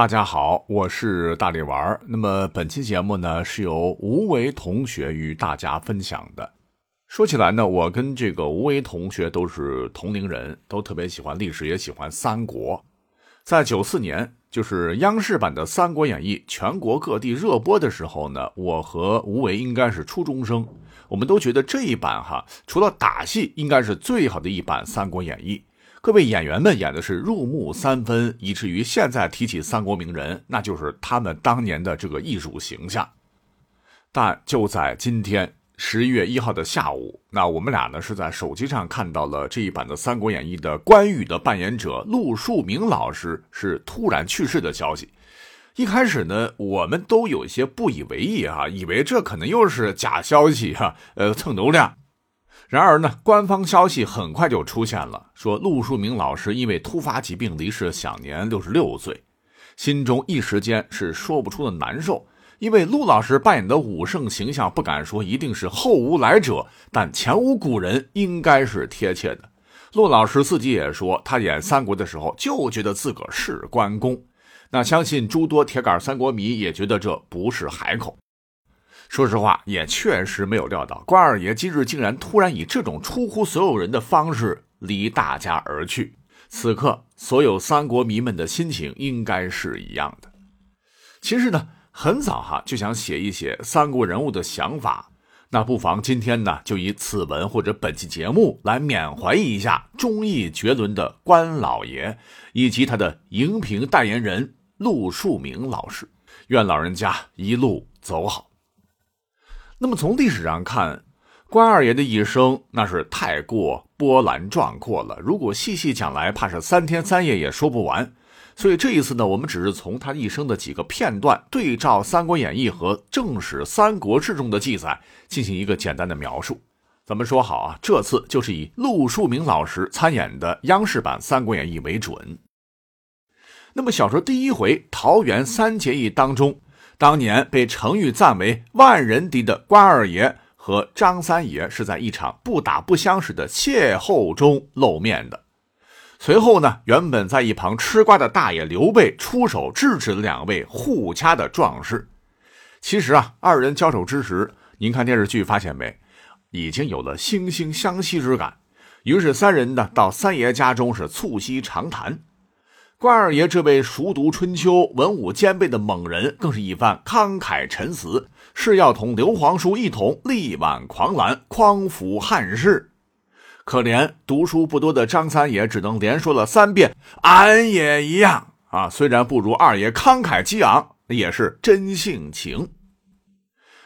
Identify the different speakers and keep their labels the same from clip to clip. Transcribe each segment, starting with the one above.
Speaker 1: 大家好，我是大力丸。那么本期节目呢，是由吴为同学与大家分享的。说起来呢，我跟这个吴为同学都是同龄人，都特别喜欢历史，也喜欢三国。在九四年，就是央视版的《三国演义》全国各地热播的时候呢，我和吴为应该是初中生，我们都觉得这一版哈，除了打戏，应该是最好的一版《三国演义》。各位演员们演的是入木三分，以至于现在提起三国名人，那就是他们当年的这个艺术形象。但就在今天十一月一号的下午，那我们俩呢是在手机上看到了这一版的《三国演义》的关羽的扮演者陆树铭老师是突然去世的消息。一开始呢，我们都有一些不以为意啊，以为这可能又是假消息哈，呃，蹭流量。然而呢，官方消息很快就出现了，说陆树铭老师因为突发疾病离世，享年六十六岁。心中一时间是说不出的难受，因为陆老师扮演的武圣形象，不敢说一定是后无来者，但前无古人，应该是贴切的。陆老师自己也说，他演三国的时候就觉得自个儿是关公。那相信诸多铁杆三国迷也觉得这不是海口。说实话，也确实没有料到关二爷今日竟然突然以这种出乎所有人的方式离大家而去。此刻，所有三国迷们的心情应该是一样的。其实呢，很早哈就想写一写三国人物的想法，那不妨今天呢就以此文或者本期节目来缅怀一下忠义绝伦的关老爷以及他的荧屏代言人陆树铭老师。愿老人家一路走好。那么从历史上看，关二爷的一生那是太过波澜壮阔了。如果细细讲来，怕是三天三夜也说不完。所以这一次呢，我们只是从他一生的几个片段，对照《三国演义》和正史《三国志》中的记载，进行一个简单的描述。咱们说好啊，这次就是以陆树铭老师参演的央视版《三国演义》为准。那么小说第一回桃园三结义当中。当年被程昱赞为万人敌的关二爷和张三爷是在一场不打不相识的邂逅中露面的。随后呢，原本在一旁吃瓜的大爷刘备出手制止了两位互掐的壮士。其实啊，二人交手之时，您看电视剧发现没，已经有了惺惺相惜之感。于是三人呢，到三爷家中是促膝长谈。关二爷这位熟读春秋、文武兼备的猛人，更是一番慷慨陈词，誓要同刘皇叔一同力挽狂澜、匡扶汉室。可怜读书不多的张三爷，只能连说了三遍：“俺也一样啊！”虽然不如二爷慷慨激昂，也是真性情。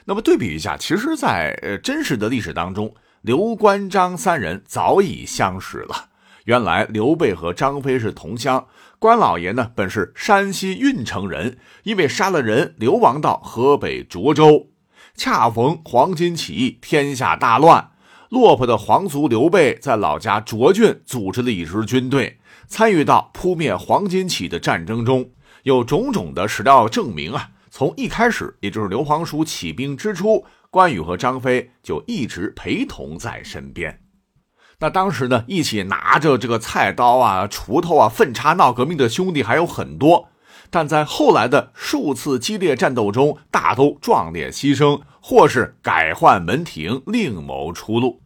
Speaker 1: 那么对比一下，其实，在呃真实的历史当中，刘关张三人早已相识了。原来刘备和张飞是同乡。关老爷呢，本是山西运城人，因为杀了人，流亡到河北涿州。恰逢黄巾起义，天下大乱，落魄的皇族刘备在老家涿郡组织了一支军队，参与到扑灭黄巾起义的战争中。有种种的史料证明啊，从一开始，也就是刘皇叔起兵之初，关羽和张飞就一直陪同在身边。那当时呢，一起拿着这个菜刀啊、锄头啊，粪叉闹革命的兄弟还有很多，但在后来的数次激烈战斗中，大都壮烈牺牲，或是改换门庭，另谋出路，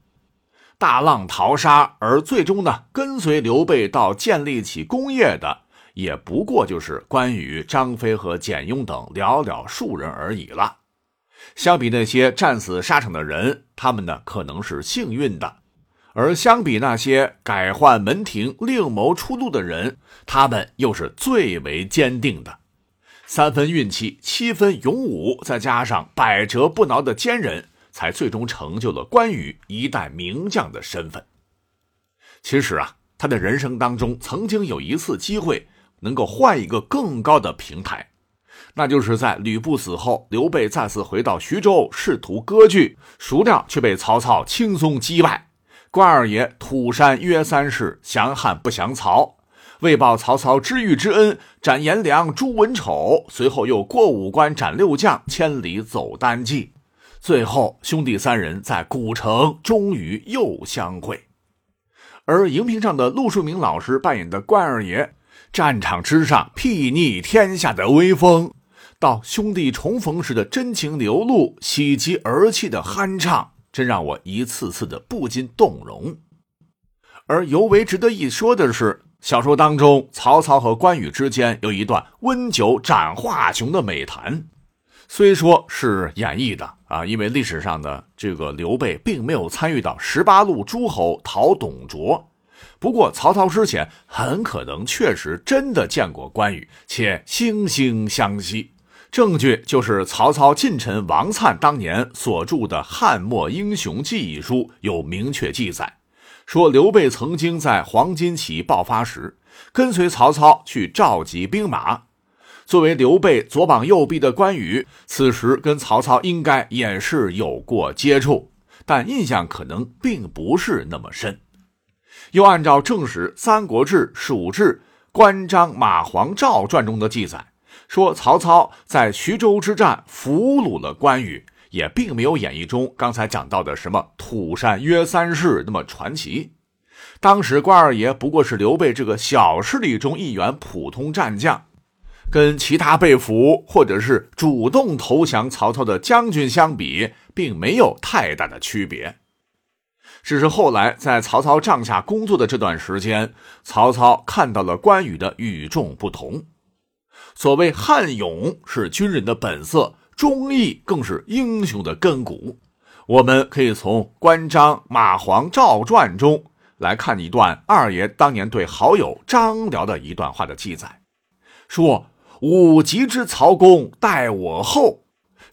Speaker 1: 大浪淘沙，而最终呢，跟随刘备到建立起功业的，也不过就是关羽、张飞和简雍等寥寥数人而已了。相比那些战死沙场的人，他们呢，可能是幸运的。而相比那些改换门庭、另谋出路的人，他们又是最为坚定的。三分运气，七分勇武，再加上百折不挠的坚韧，才最终成就了关羽一代名将的身份。其实啊，他的人生当中曾经有一次机会，能够换一个更高的平台，那就是在吕布死后，刘备再次回到徐州，试图割据，孰料却被曹操轻松击败。关二爷土山约三世，降汉不降曹，为报曹操知遇之恩，斩颜良、诛文丑，随后又过五关斩六将，千里走单骑，最后兄弟三人在古城终于又相会。而荧屏上的陆树铭老师扮演的关二爷，战场之上睥睨天下的威风，到兄弟重逢时的真情流露、喜极而泣的酣畅，真让我一次次的不禁动容。而尤为值得一说的是，小说当中曹操和关羽之间有一段温酒斩华雄的美谈，虽说是演绎的啊，因为历史上的这个刘备并没有参与到十八路诸侯讨董卓。不过，曹操之前很可能确实真的见过关羽，且惺惺相惜。证据就是曹操近臣王粲当年所著的《汉末英雄记》一书有明确记载，说刘备曾经在黄巾起义爆发时，跟随曹操去召集兵马。作为刘备左膀右臂的关羽，此时跟曹操应该也是有过接触，但印象可能并不是那么深。又按照正史《三国志·蜀志·关张马黄赵传》中的记载，说曹操在徐州之战俘虏了关羽，也并没有演义中刚才讲到的什么土山约三世那么传奇。当时关二爷不过是刘备这个小势力中一员普通战将，跟其他被俘或者是主动投降曹操的将军相比，并没有太大的区别。只是后来在曹操帐下工作的这段时间，曹操看到了关羽的与众不同。所谓悍勇是军人的本色，忠义更是英雄的根骨。我们可以从《关张马黄赵传》中来看一段二爷当年对好友张辽的一段话的记载，说：“吾即知曹公待我厚。”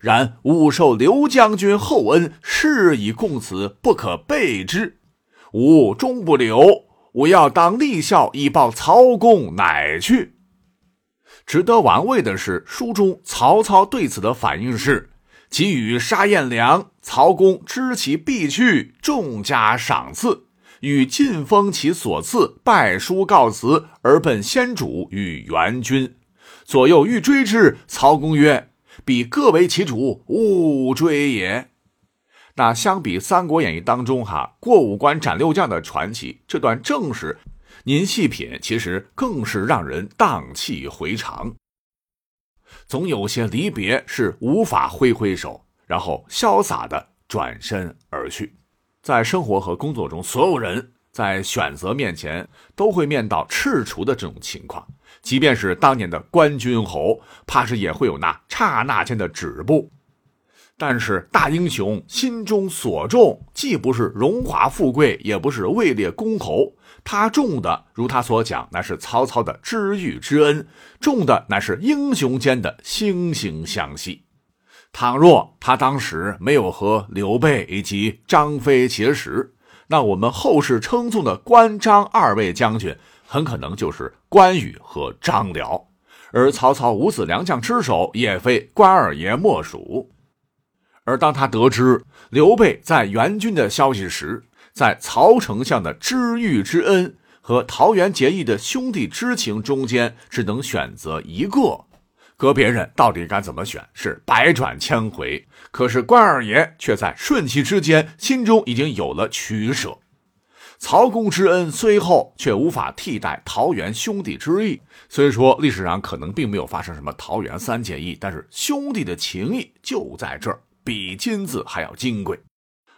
Speaker 1: 然吾受刘将军厚恩，是以共此，不可背之。吾终不留，吾要当立孝以报曹公，乃去。值得玩味的是，书中曹操对此的反应是：给予杀彦良，曹公知其必去，重加赏赐，与晋封其所赐，拜书告辞，而奔先主与援军。左右欲追之，曹公曰。彼各为其主，勿追也。那相比《三国演义》当中哈过五关斩六将的传奇，这段正史，您细品，其实更是让人荡气回肠。总有些离别是无法挥挥手，然后潇洒的转身而去。在生活和工作中，所有人在选择面前都会面到踟蹰的这种情况。即便是当年的关君侯，怕是也会有那刹那间的止步。但是大英雄心中所重，既不是荣华富贵，也不是位列公侯，他中的，如他所讲，那是曹操的知遇之恩，中的乃是英雄间的惺惺相惜。倘若他当时没有和刘备以及张飞结识，那我们后世称颂的关张二位将军。很可能就是关羽和张辽，而曹操五子良将之首也非关二爷莫属。而当他得知刘备在援军的消息时，在曹丞相的知遇之恩和桃园结义的兄弟之情中间，只能选择一个，搁别人到底该怎么选？是百转千回。可是关二爷却在瞬息之间，心中已经有了取舍。曹公之恩虽厚，却无法替代桃园兄弟之义。虽说历史上可能并没有发生什么桃园三结义，但是兄弟的情谊就在这儿，比金子还要金贵。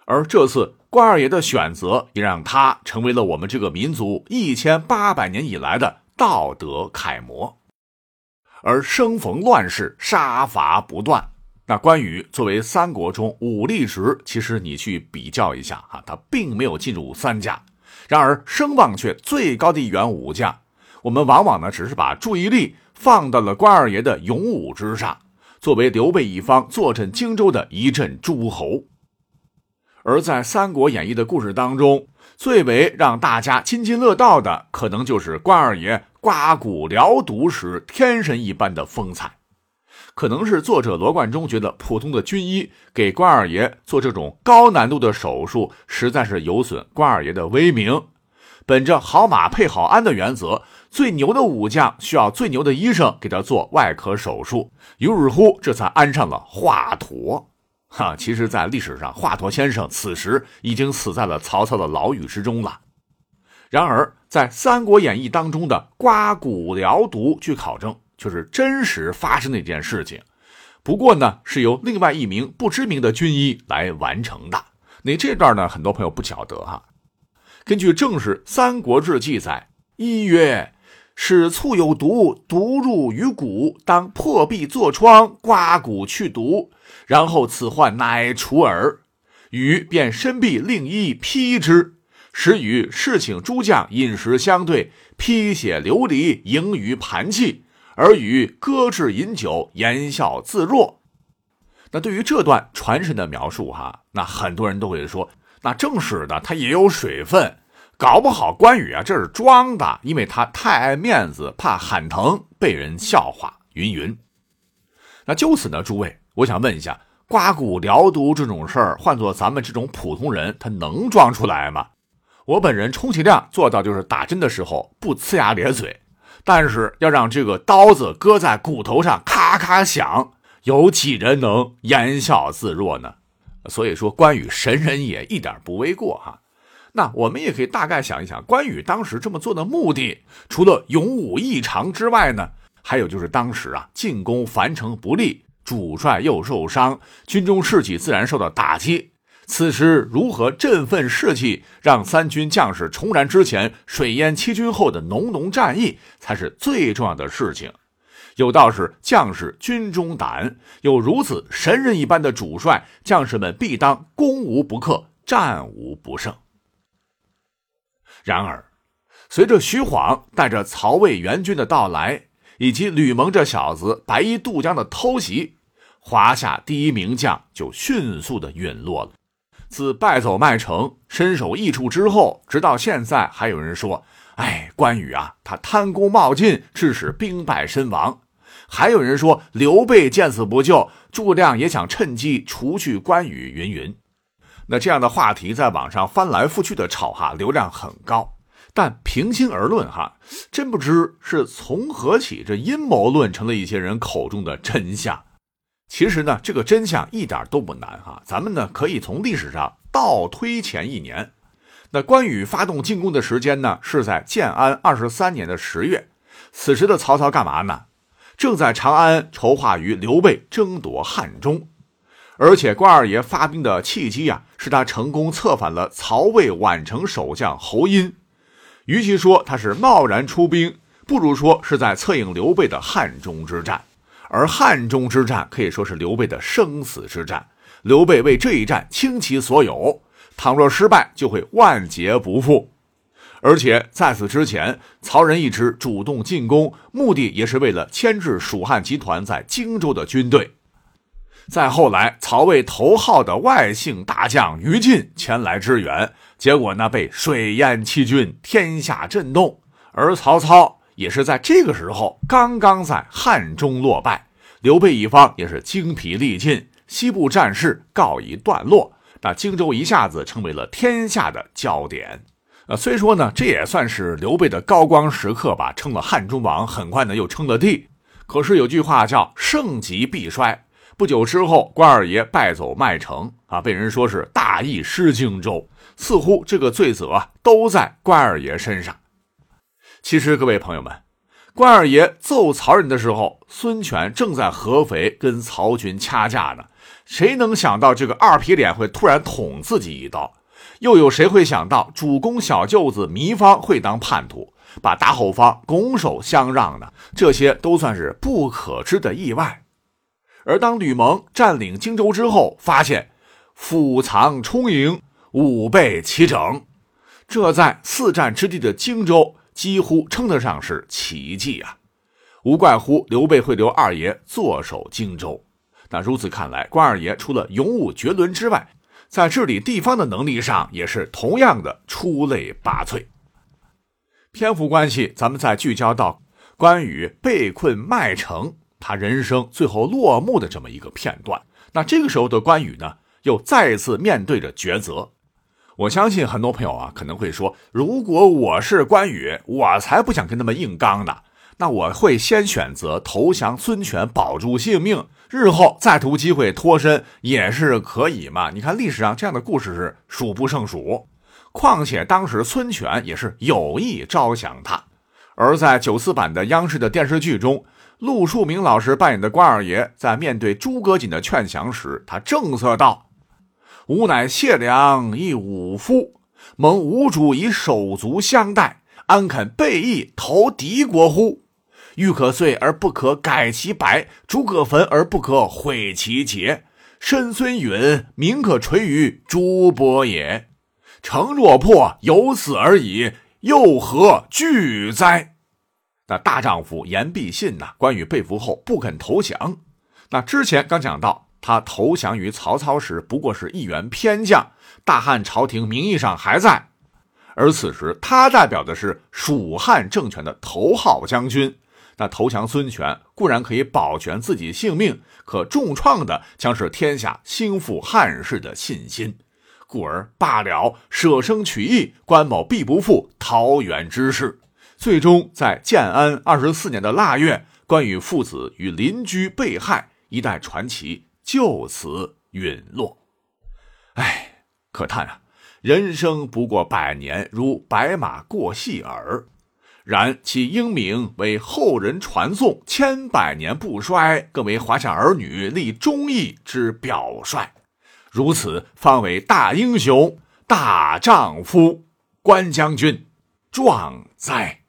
Speaker 1: 而这次关二爷的选择，也让他成为了我们这个民族一千八百年以来的道德楷模。而生逢乱世，杀伐不断。那关羽作为三国中武力值，其实你去比较一下啊，他并没有进入三甲，然而声望却最高的一员武将。我们往往呢，只是把注意力放到了关二爷的勇武之上，作为刘备一方坐镇荆州的一镇诸侯。而在《三国演义》的故事当中，最为让大家津津乐道的，可能就是关二爷刮骨疗毒时天神一般的风采。可能是作者罗贯中觉得普通的军医给关二爷做这种高难度的手术，实在是有损关二爷的威名。本着好马配好鞍的原则，最牛的武将需要最牛的医生给他做外科手术。于是乎，这才安上了华佗。哈，其实，在历史上，华佗先生此时已经死在了曹操的牢狱之中了。然而，在《三国演义》当中的刮骨疗毒，据考证，就是真实发生的一件事情。不过呢，是由另外一名不知名的军医来完成的。那这段呢，很多朋友不晓得哈。根据正史《三国志》记载，一曰：“使醋有毒，毒入于骨，当破壁作疮，刮骨去毒，然后此患乃除耳。”禹便申必令医批之。时与侍请诸将饮食相对，披血流离，盈于盘气，而与搁置饮酒，言笑自若。那对于这段传神的描述，哈，那很多人都会说，那正史的它也有水分，搞不好关羽啊这是装的，因为他太爱面子，怕喊疼被人笑话，云云。那就此呢，诸位，我想问一下，刮骨疗毒这种事儿，换做咱们这种普通人，他能装出来吗？我本人充其量做到就是打针的时候不呲牙咧嘴，但是要让这个刀子搁在骨头上咔咔响，有几人能言笑自若呢？所以说关羽神人也一点不为过哈。那我们也可以大概想一想，关羽当时这么做的目的，除了勇武异常之外呢，还有就是当时啊进攻樊城不利，主帅又受伤，军中士气自然受到打击。此时如何振奋士气，让三军将士重燃之前水淹七军后的浓浓战意，才是最重要的事情。有道是将士军中胆，有如此神人一般的主帅，将士们必当攻无不克，战无不胜。然而，随着徐晃带着曹魏援军的到来，以及吕蒙这小子白衣渡江的偷袭，华夏第一名将就迅速的陨落了。自败走麦城、身首异处之后，直到现在，还有人说：“哎，关羽啊，他贪功冒进，致使兵败身亡。”还有人说：“刘备见死不救，诸葛亮也想趁机除去关羽。”云云。那这样的话题在网上翻来覆去的炒，哈，流量很高。但平心而论，哈，真不知是从何起，这阴谋论成了一些人口中的真相。其实呢，这个真相一点都不难哈。咱们呢可以从历史上倒推前一年，那关羽发动进攻的时间呢是在建安二十三年的十月。此时的曹操干嘛呢？正在长安筹划与刘备争夺汉中。而且关二爷发兵的契机啊，是他成功策反了曹魏宛城守将侯音。与其说他是贸然出兵，不如说是在策应刘备的汉中之战。而汉中之战可以说是刘备的生死之战，刘备为这一战倾其所有，倘若失败，就会万劫不复。而且在此之前，曹仁一直主动进攻，目的也是为了牵制蜀汉集团在荆州的军队。再后来，曹魏头号的外姓大将于禁前来支援，结果呢被水淹七军，天下震动。而曹操。也是在这个时候，刚刚在汉中落败，刘备一方也是精疲力尽，西部战事告一段落，那荆州一下子成为了天下的焦点。呃，虽说呢，这也算是刘备的高光时刻吧，称了汉中王，很快呢又称了帝。可是有句话叫“盛极必衰”，不久之后，关二爷败走麦城啊，被人说是大意失荆州，似乎这个罪责都在关二爷身上。其实，各位朋友们，关二爷揍曹仁的时候，孙权正在合肥跟曹军掐架呢。谁能想到这个二皮脸会突然捅自己一刀？又有谁会想到主公小舅子糜芳会当叛徒，把大后方拱手相让呢？这些都算是不可知的意外。而当吕蒙占领荆州之后，发现腹藏充盈，武备齐整，这在四战之地的荆州。几乎称得上是奇迹啊！无怪乎刘备会留二爷坐守荆州。那如此看来，关二爷除了勇武绝伦之外，在治理地方的能力上也是同样的出类拔萃。篇幅关系，咱们再聚焦到关羽被困麦城，他人生最后落幕的这么一个片段。那这个时候的关羽呢，又再次面对着抉择。我相信很多朋友啊可能会说，如果我是关羽，我才不想跟他们硬刚呢。那我会先选择投降孙权，保住性命，日后再图机会脱身也是可以嘛。你看历史上这样的故事是数不胜数。况且当时孙权也是有意招降他。而在九四版的央视的电视剧中，陆树铭老师扮演的关二爷在面对诸葛瑾的劝降时，他正色道：“吾乃谢良一武夫，蒙吾主以手足相待，安肯背义投敌国乎？欲可遂而不可改其白，诸葛焚而不可毁其节。身虽允，名可垂于诸伯也。城若破，有死而已。”又何惧哉？那大丈夫言必信呐。关羽被俘后不肯投降。那之前刚讲到，他投降于曹操时，不过是一员偏将，大汉朝廷名义上还在。而此时他代表的是蜀汉政权的头号将军。那投降孙权固然可以保全自己性命，可重创的将是天下兴复汉室的信心。故而罢了，舍生取义，关某必不负桃园之事。最终在建安二十四年的腊月，关羽父子与邻居被害，一代传奇就此陨落。唉，可叹啊，人生不过百年，如白马过隙耳。然其英名为后人传颂，千百年不衰，更为华夏儿女立忠义之表率。如此方为大英雄、大丈夫，关将军，壮哉！